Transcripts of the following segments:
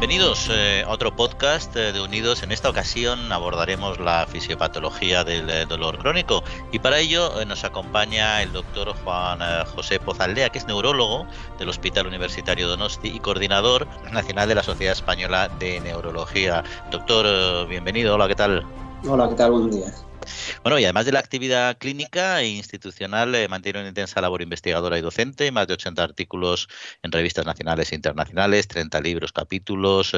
Bienvenidos eh, a otro podcast eh, de Unidos. En esta ocasión abordaremos la fisiopatología del eh, dolor crónico y para ello nos acompaña el doctor Juan José Pozaldea, que es neurólogo del Hospital Universitario Donosti y coordinador nacional de la Sociedad Española de Neurología. Doctor, bienvenido. Hola, ¿qué tal? Hola, ¿qué tal? Buenos días. Bueno, y además de la actividad clínica e institucional, eh, mantiene una intensa labor investigadora y docente, más de 80 artículos en revistas nacionales e internacionales, 30 libros, capítulos,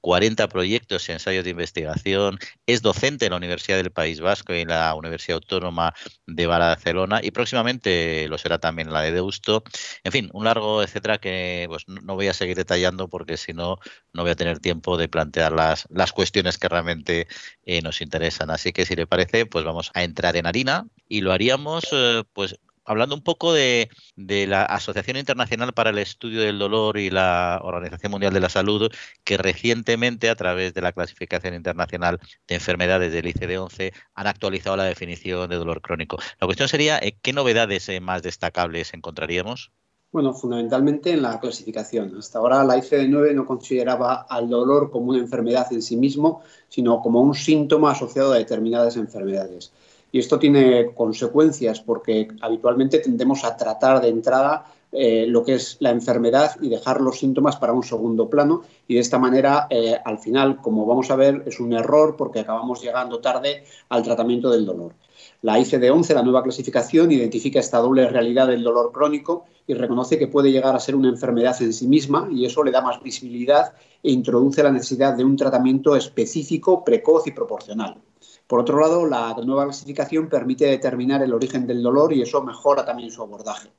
40 eh, proyectos y ensayos de investigación. Es docente en la Universidad del País Vasco y en la Universidad Autónoma de Barcelona y próximamente lo será también la de Deusto. En fin, un largo etcétera que pues, no voy a seguir detallando porque si no, no voy a tener tiempo de plantear las, las cuestiones que realmente eh, nos interesan. Así que si le parece, pues vamos a entrar en harina y lo haríamos eh, pues hablando un poco de, la Asociación Internacional para el Estudio del Dolor y la Organización Mundial de la Salud, que recientemente, a través de la clasificación internacional de enfermedades del ICD-11, han actualizado la definición de dolor crónico. La cuestión sería, eh, ¿qué novedades eh, más destacables encontraríamos? Bueno, fundamentalmente en la clasificación. Hasta ahora la ICD-9 no consideraba al dolor como una enfermedad en sí mismo, sino como un síntoma asociado a determinadas enfermedades. Y esto tiene consecuencias porque habitualmente tendemos a tratar de entrada eh, lo que es la enfermedad y dejar los síntomas para un segundo plano y de esta manera eh, al final, como vamos a ver, es un error porque acabamos llegando tarde al tratamiento del dolor. La ICD-11, la nueva clasificación, identifica esta doble realidad del dolor crónico y reconoce que puede llegar a ser una enfermedad en sí misma y eso le da más visibilidad e introduce la necesidad de un tratamiento específico, precoz y proporcional. Por otro lado, la nueva clasificación permite determinar el origen del dolor y eso mejora también su abordaje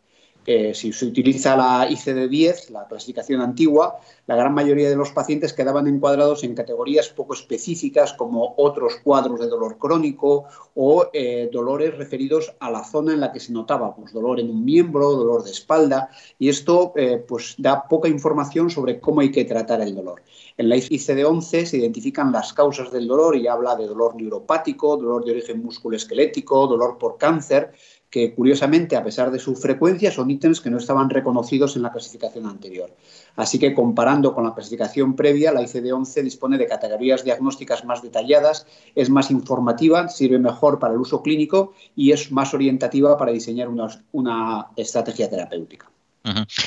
si se utiliza la ICD-10, la clasificación antigua, la gran mayoría de los pacientes quedaban encuadrados en categorías poco específicas como otros cuadros de dolor crónico o eh, dolores referidos a la zona en la que se notaba, pues dolor en un miembro, dolor de espalda, y esto eh, pues da poca información sobre cómo hay que tratar el dolor. En la ICD-11 se identifican las causas del dolor y habla de dolor neuropático, dolor de origen musculoesquelético, dolor por cáncer, que curiosamente, a pesar de su frecuencia, son ítems que no estaban reconocidos en la clasificación anterior. Así que comparando con la clasificación previa, la ICD-11 dispone de categorías diagnósticas más detalladas, es más informativa, sirve mejor para el uso clínico y es más orientativa para diseñar una, estrategia terapéutica.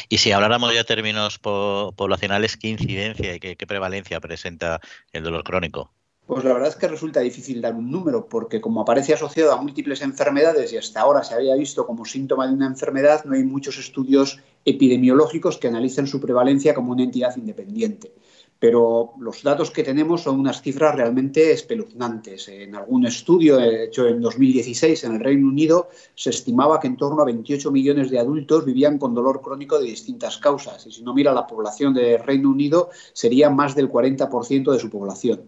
Y si habláramos ya de términos poblacionales, ¿qué incidencia y qué prevalencia presenta el dolor crónico? Pues la verdad es que resulta difícil dar un número, porque como aparece asociado a múltiples enfermedades y hasta ahora se había visto como síntoma de una enfermedad, no hay muchos estudios epidemiológicos que analicen su prevalencia como una entidad independiente. Pero los datos que tenemos son unas cifras realmente espeluznantes. En algún estudio hecho en 2016 en el Reino Unido se estimaba que en torno a 28 millones de adultos vivían con dolor crónico de distintas causas. Y si no mira la población del Reino Unido, sería más del 40% de su población.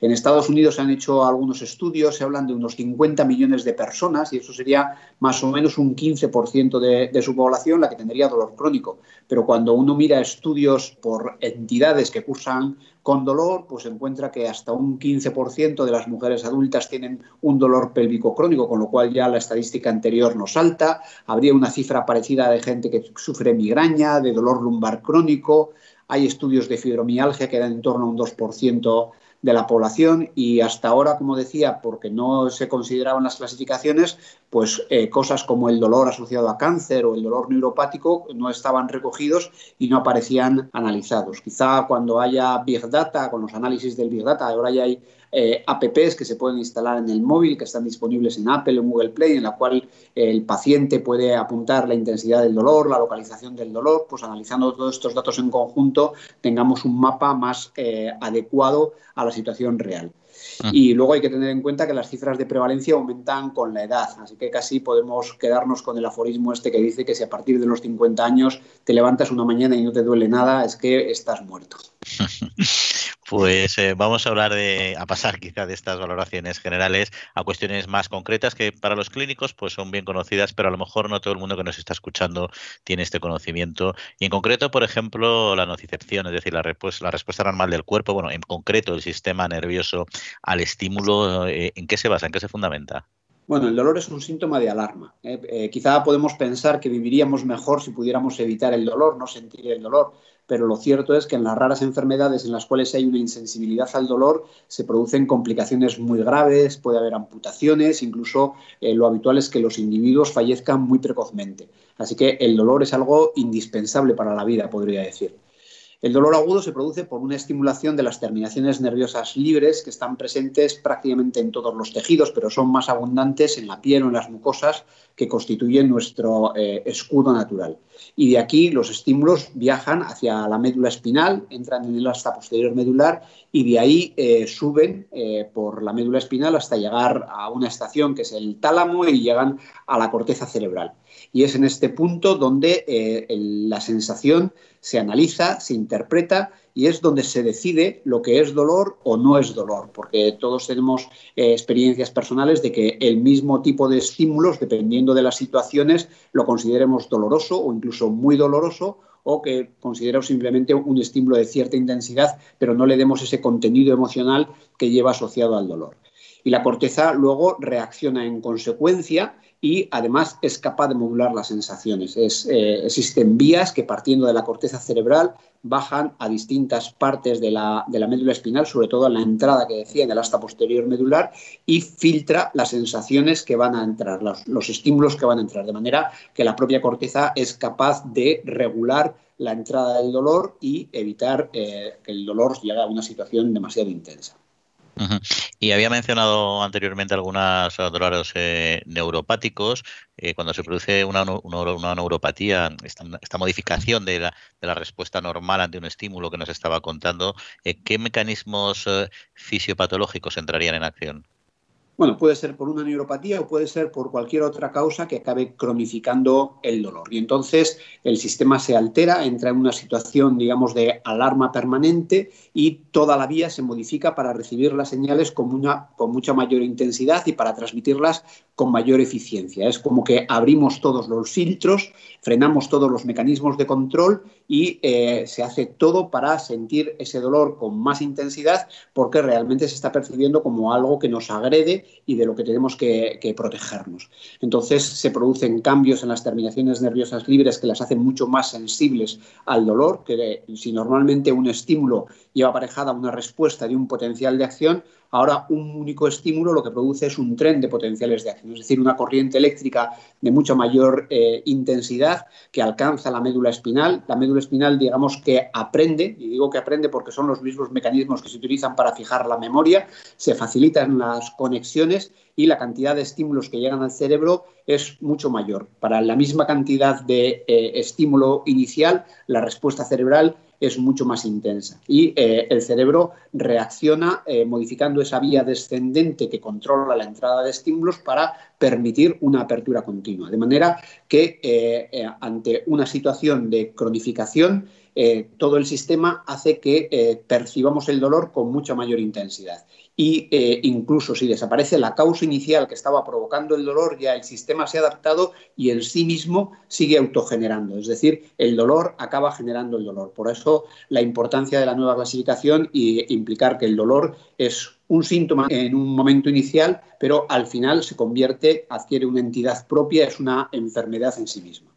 En Estados Unidos se han hecho algunos estudios, se hablan de unos 50 millones de personas y eso sería más o menos un 15% de, su población la que tendría dolor crónico. Pero cuando uno mira estudios por entidades que cursan con dolor, pues encuentra que hasta un 15% de las mujeres adultas tienen un dolor pélvico crónico, con lo cual ya la estadística anterior no salta. Habría una cifra parecida de gente que sufre migraña, de dolor lumbar crónico. Hay estudios de fibromialgia que dan en torno a un 2% de la población y hasta ahora, como decía, porque no se consideraban las clasificaciones, pues eh, cosas como el dolor asociado a cáncer o el dolor neuropático no estaban recogidos y no aparecían analizados. Quizá cuando haya Big Data, con los análisis del Big Data, ahora ya hay eh, apps que se pueden instalar en el móvil, que están disponibles en Apple o en Google Play, en la cual el paciente puede apuntar la intensidad del dolor, la localización del dolor, pues analizando todos estos datos en conjunto, tengamos un mapa más eh, adecuado a la situación real. Mm. Y luego hay que tener en cuenta que las cifras de prevalencia aumentan con la edad, así que casi podemos quedarnos con el aforismo este que dice que si a partir de los 50 años te levantas una mañana y no te duele nada, es que estás muerto. Pues eh, vamos a hablar de, a pasar quizá de estas valoraciones generales a cuestiones más concretas que para los clínicos pues son bien conocidas, pero a lo mejor no todo el mundo que nos está escuchando tiene este conocimiento. Y en concreto, por ejemplo, la nocicepción, es decir, la, respuesta, la respuesta normal del cuerpo, bueno, en concreto el sistema nervioso al estímulo, eh, ¿en qué se basa, en qué se fundamenta? Bueno, el dolor es un síntoma de alarma. ¿eh? Eh, quizá podemos pensar que viviríamos mejor si pudiéramos evitar el dolor, no sentir el dolor, pero lo cierto es que en las raras enfermedades en las cuales hay una insensibilidad al dolor se producen complicaciones muy graves, puede haber amputaciones, incluso eh, lo habitual es que los individuos fallezcan muy precozmente. Así que el dolor es algo indispensable para la vida, podría decir. El dolor agudo se produce por una estimulación de las terminaciones nerviosas libres que están presentes prácticamente en todos los tejidos, pero son más abundantes en la piel o en las mucosas que constituyen nuestro eh, escudo natural. Y de aquí los estímulos viajan hacia la médula espinal, entran en el asta posterior medular y de ahí eh, suben eh, por la médula espinal hasta llegar a una estación que es el tálamo y llegan a la corteza cerebral. Y es en este punto donde la sensación se analiza, se interpreta y es donde se decide lo que es dolor o no es dolor, porque todos tenemos eh, experiencias personales de que el mismo tipo de estímulos, dependiendo de las situaciones, lo consideremos doloroso o incluso muy doloroso o que consideremos simplemente un estímulo de cierta intensidad, pero no le demos ese contenido emocional que lleva asociado al dolor. Y la corteza luego reacciona en consecuencia y además es capaz de modular las sensaciones. Eh, existen vías que partiendo de la corteza cerebral bajan a distintas partes de la, médula espinal, sobre todo en la entrada que decía, en el asta posterior medular, y filtra las sensaciones que van a entrar, los, estímulos que van a entrar, de manera que la propia corteza es capaz de regular la entrada del dolor y evitar eh, que el dolor llegue a una situación demasiado intensa. Y había mencionado anteriormente algunos dolores eh, neuropáticos. Eh, cuando se produce una, neuropatía, esta, modificación de la, de la, respuesta normal ante un estímulo que nos estaba contando, eh, ¿qué mecanismos fisiopatológicos entrarían en acción? Bueno, puede ser por una neuropatía o puede ser por cualquier otra causa que acabe cronificando el dolor. Y entonces el sistema se altera, entra en una situación, digamos, de alarma permanente y toda la vía se modifica para recibir las señales con, una, con mucha mayor intensidad y para transmitirlas con mayor eficiencia. Es como que abrimos todos los filtros, frenamos todos los mecanismos de control y eh, se hace todo para sentir ese dolor con más intensidad porque realmente se está percibiendo como algo que nos agrede y de lo que tenemos que, protegernos. Entonces se producen cambios en las terminaciones nerviosas libres que las hacen mucho más sensibles al dolor, que si normalmente un estímulo lleva aparejada una respuesta de un potencial de acción, Ahora un único estímulo lo que produce es un tren de potenciales de acción, es decir, una corriente eléctrica de mucha mayor eh, intensidad que alcanza la médula espinal. La médula espinal, digamos que aprende, y digo que aprende porque son los mismos mecanismos que se utilizan para fijar la memoria, se facilitan las conexiones y la cantidad de estímulos que llegan al cerebro es mucho mayor. Para la misma cantidad de eh, estímulo inicial, la respuesta cerebral es mucho más intensa. Y eh, el cerebro reacciona eh, modificando esa vía descendente que controla la entrada de estímulos para permitir una apertura continua. De manera que eh, ante una situación de cronificación, todo el sistema hace que percibamos el dolor con mucha mayor intensidad y eh, incluso si desaparece la causa inicial que estaba provocando el dolor, ya el sistema se ha adaptado y en sí mismo sigue autogenerando. Es decir, el dolor acaba generando el dolor. Por eso la importancia de la nueva clasificación y implicar que el dolor es un síntoma en un momento inicial, pero al final se convierte, adquiere una entidad propia, es una enfermedad en sí misma.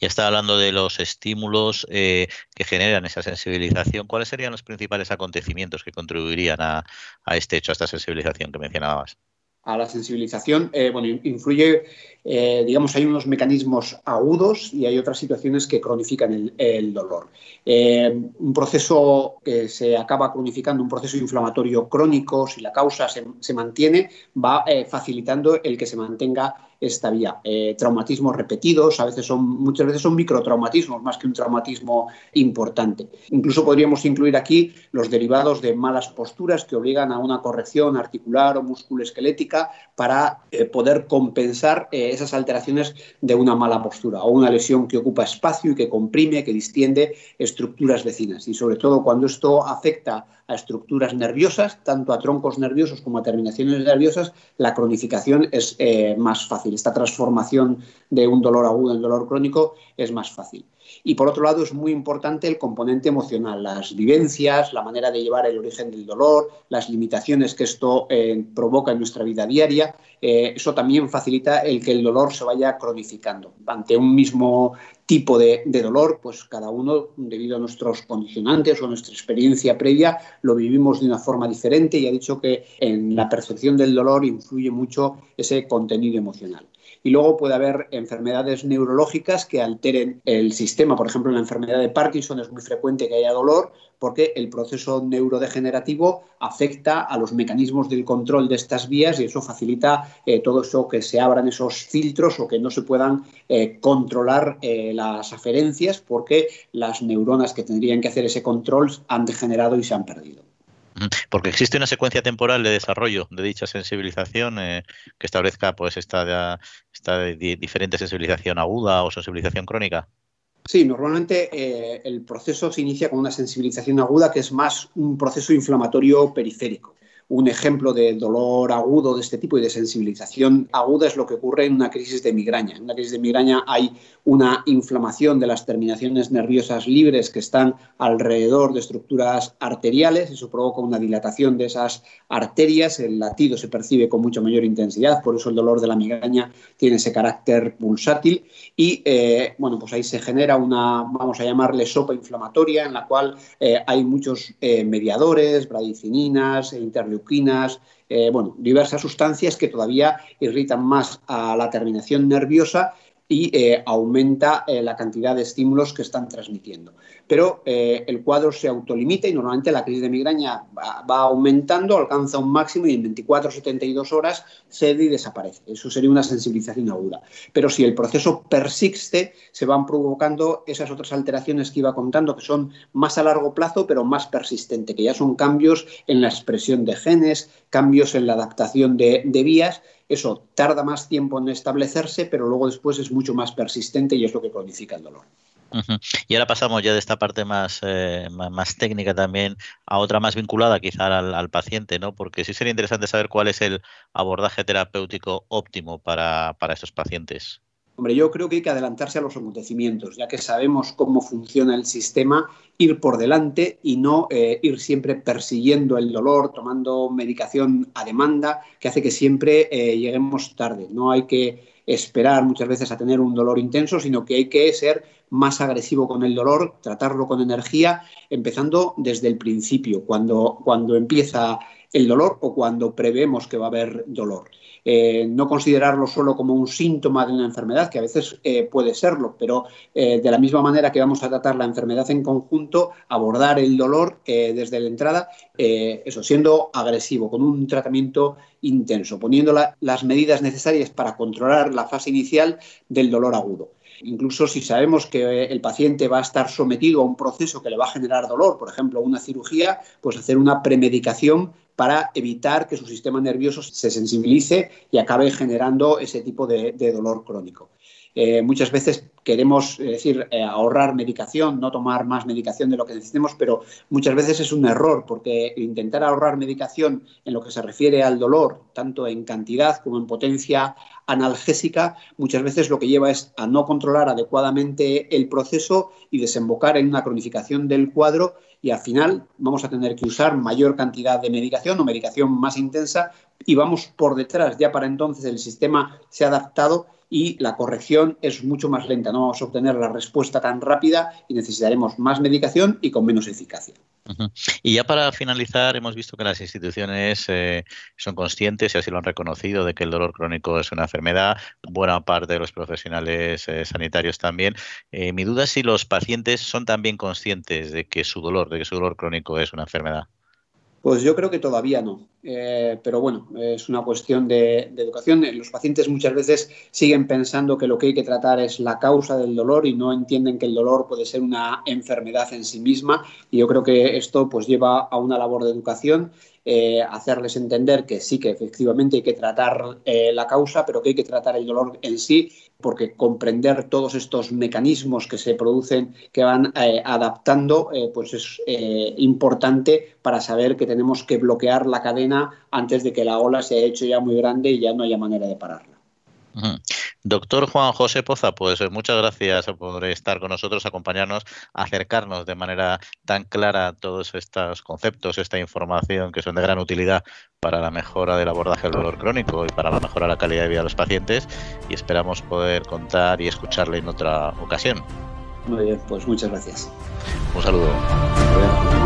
Ya está hablando de los estímulos eh, que generan esa sensibilización. ¿Cuáles serían los principales acontecimientos que contribuirían a, este hecho, a esta sensibilización que mencionabas? A la sensibilización, eh, bueno, influye eh, digamos, hay unos mecanismos agudos y hay otras situaciones que cronifican el, dolor. Eh, un proceso que se acaba cronificando, un proceso inflamatorio crónico, si la causa se, mantiene, va facilitando el que se mantenga esta vía. traumatismos repetidos, a veces son, muchas veces son microtraumatismos más que un traumatismo importante. Incluso podríamos incluir aquí los derivados de malas posturas que obligan a una corrección articular o musculoesquelética para poder compensar esas alteraciones de una mala postura o una lesión que ocupa espacio y que comprime, que distiende estructuras vecinas. Y sobre todo cuando esto afecta a estructuras nerviosas, tanto a troncos nerviosos como a terminaciones nerviosas, la cronificación es eh, más fácil. Esta transformación de un dolor agudo en dolor crónico es más fácil. Y por otro lado, es muy importante el componente emocional, las vivencias, la manera de llevar el origen del dolor, las limitaciones que esto eh, provoca en nuestra vida diaria. Eh, eso también facilita el que el dolor se vaya cronificando. Ante un mismo tipo de, dolor, pues cada uno, debido a nuestros condicionantes o nuestra experiencia previa, lo vivimos de una forma diferente y ha dicho que en la percepción del dolor influye mucho ese contenido emocional. Y luego puede haber enfermedades neurológicas que alteren el sistema. Por ejemplo, en la enfermedad de Parkinson es muy frecuente que haya dolor porque el proceso neurodegenerativo afecta a los mecanismos del control de estas vías y eso facilita eh, todo eso que se abran esos filtros o que no se puedan eh, controlar eh, las aferencias porque las neuronas que tendrían que hacer ese control han degenerado y se han perdido. Porque existe una secuencia temporal de desarrollo de dicha sensibilización eh, que establezca pues esta, diferente sensibilización aguda o sensibilización crónica. Sí, normalmente eh, el proceso se inicia con una sensibilización aguda que es más un proceso inflamatorio periférico un ejemplo de dolor agudo de este tipo y de sensibilización aguda es lo que ocurre en una crisis de migraña. En una crisis de migraña hay una inflamación de las terminaciones nerviosas libres que están alrededor de estructuras arteriales, eso provoca una dilatación de esas arterias, el latido se percibe con mucha mayor intensidad, por eso el dolor de la migraña tiene ese carácter pulsátil y eh, bueno, pues ahí se genera una, vamos a llamarle sopa inflamatoria, en la cual eh, hay muchos eh, mediadores, bradicininas, interleucinas, eh, bueno, diversas sustancias que todavía irritan más a la terminación nerviosa y eh, aumenta eh, la cantidad de estímulos que están transmitiendo. Pero eh, el cuadro se autolimita y normalmente la crisis de migraña va, aumentando, alcanza un máximo y en 24 o 72 horas cede y desaparece. Eso sería una sensibilización aguda. Pero si el proceso persiste, se van provocando esas otras alteraciones que iba contando, que son más a largo plazo, pero más persistentes, que ya son cambios en la expresión de genes, cambios en la adaptación de vías eso tarda más tiempo en establecerse, pero luego después es mucho más persistente y es lo que cronifica el dolor. Y ahora pasamos ya de esta parte más, eh, más, técnica también a otra más vinculada quizá al, paciente, ¿no? Porque sí sería interesante saber cuál es el abordaje terapéutico óptimo para, para estos pacientes. Hombre, yo creo que hay que adelantarse a los acontecimientos, ya que sabemos cómo funciona el sistema, ir por delante y no eh, ir siempre persiguiendo el dolor, tomando medicación a demanda, que hace que siempre eh, lleguemos tarde. No hay que esperar muchas veces a tener un dolor intenso, sino que hay que ser más agresivo con el dolor, tratarlo con energía, empezando desde el principio, cuando, cuando empieza el dolor o cuando prevemos que va a haber dolor. Eh, no considerarlo solo como un síntoma de una enfermedad, que a veces eh, puede serlo, pero eh, de la misma manera que vamos a tratar la enfermedad en conjunto, abordar el dolor desde la entrada, eso, siendo agresivo, con un tratamiento intenso, poniendo las medidas necesarias para controlar la fase inicial del dolor agudo. Incluso si sabemos que el paciente va a estar sometido a un proceso que le va a generar dolor, por ejemplo, una cirugía, pues hacer una premedicación para evitar que su sistema nervioso se sensibilice y acabe generando ese tipo de, dolor crónico. Eh, muchas veces queremos decir, eh, ahorrar medicación, no tomar más medicación de lo que necesitemos, pero muchas veces es un error, porque intentar ahorrar medicación en lo que se refiere al dolor, tanto en cantidad como en potencia analgésica, muchas veces lo que lleva es a no controlar adecuadamente el proceso y desembocar en una cronificación del cuadro y al final vamos a tener que usar mayor cantidad de medicación o medicación más intensa y vamos por detrás. Ya para entonces el sistema se ha adaptado y la corrección es mucho más lenta. No vamos a obtener la respuesta tan rápida y necesitaremos más medicación y con menos eficacia. Y ya para finalizar, hemos visto que las instituciones eh, son conscientes y así lo han reconocido de que el dolor crónico es una enfermedad. Buena parte de los profesionales eh, sanitarios también. Eh, mi duda es si los pacientes son también conscientes de que su dolor, de que su dolor crónico es una enfermedad. Pues yo creo que todavía no. Eh, pero bueno, es una cuestión de, educación. Los pacientes muchas veces siguen pensando que lo que hay que tratar es la causa del dolor y no entienden que el dolor puede ser una enfermedad en sí misma. Y yo creo que esto pues lleva a una labor de educación eh, hacerles entender que sí, que efectivamente hay que tratar eh, la causa, pero que hay que tratar el dolor en sí, porque comprender todos estos mecanismos que se producen, que van eh, adaptando, pues es importante para saber que tenemos que bloquear la cadena antes de que la ola se haya hecho ya muy grande y ya no haya manera de pararla. Doctor Juan José Poza, pues eh, muchas gracias por estar con nosotros, acompañarnos, acercarnos de manera tan clara todos estos conceptos, esta información que son de gran utilidad para la mejora del abordaje del dolor crónico y para la mejora de la calidad de vida de los pacientes y esperamos poder contar y escucharle en otra ocasión. Muy bien, pues muchas gracias. Un saludo.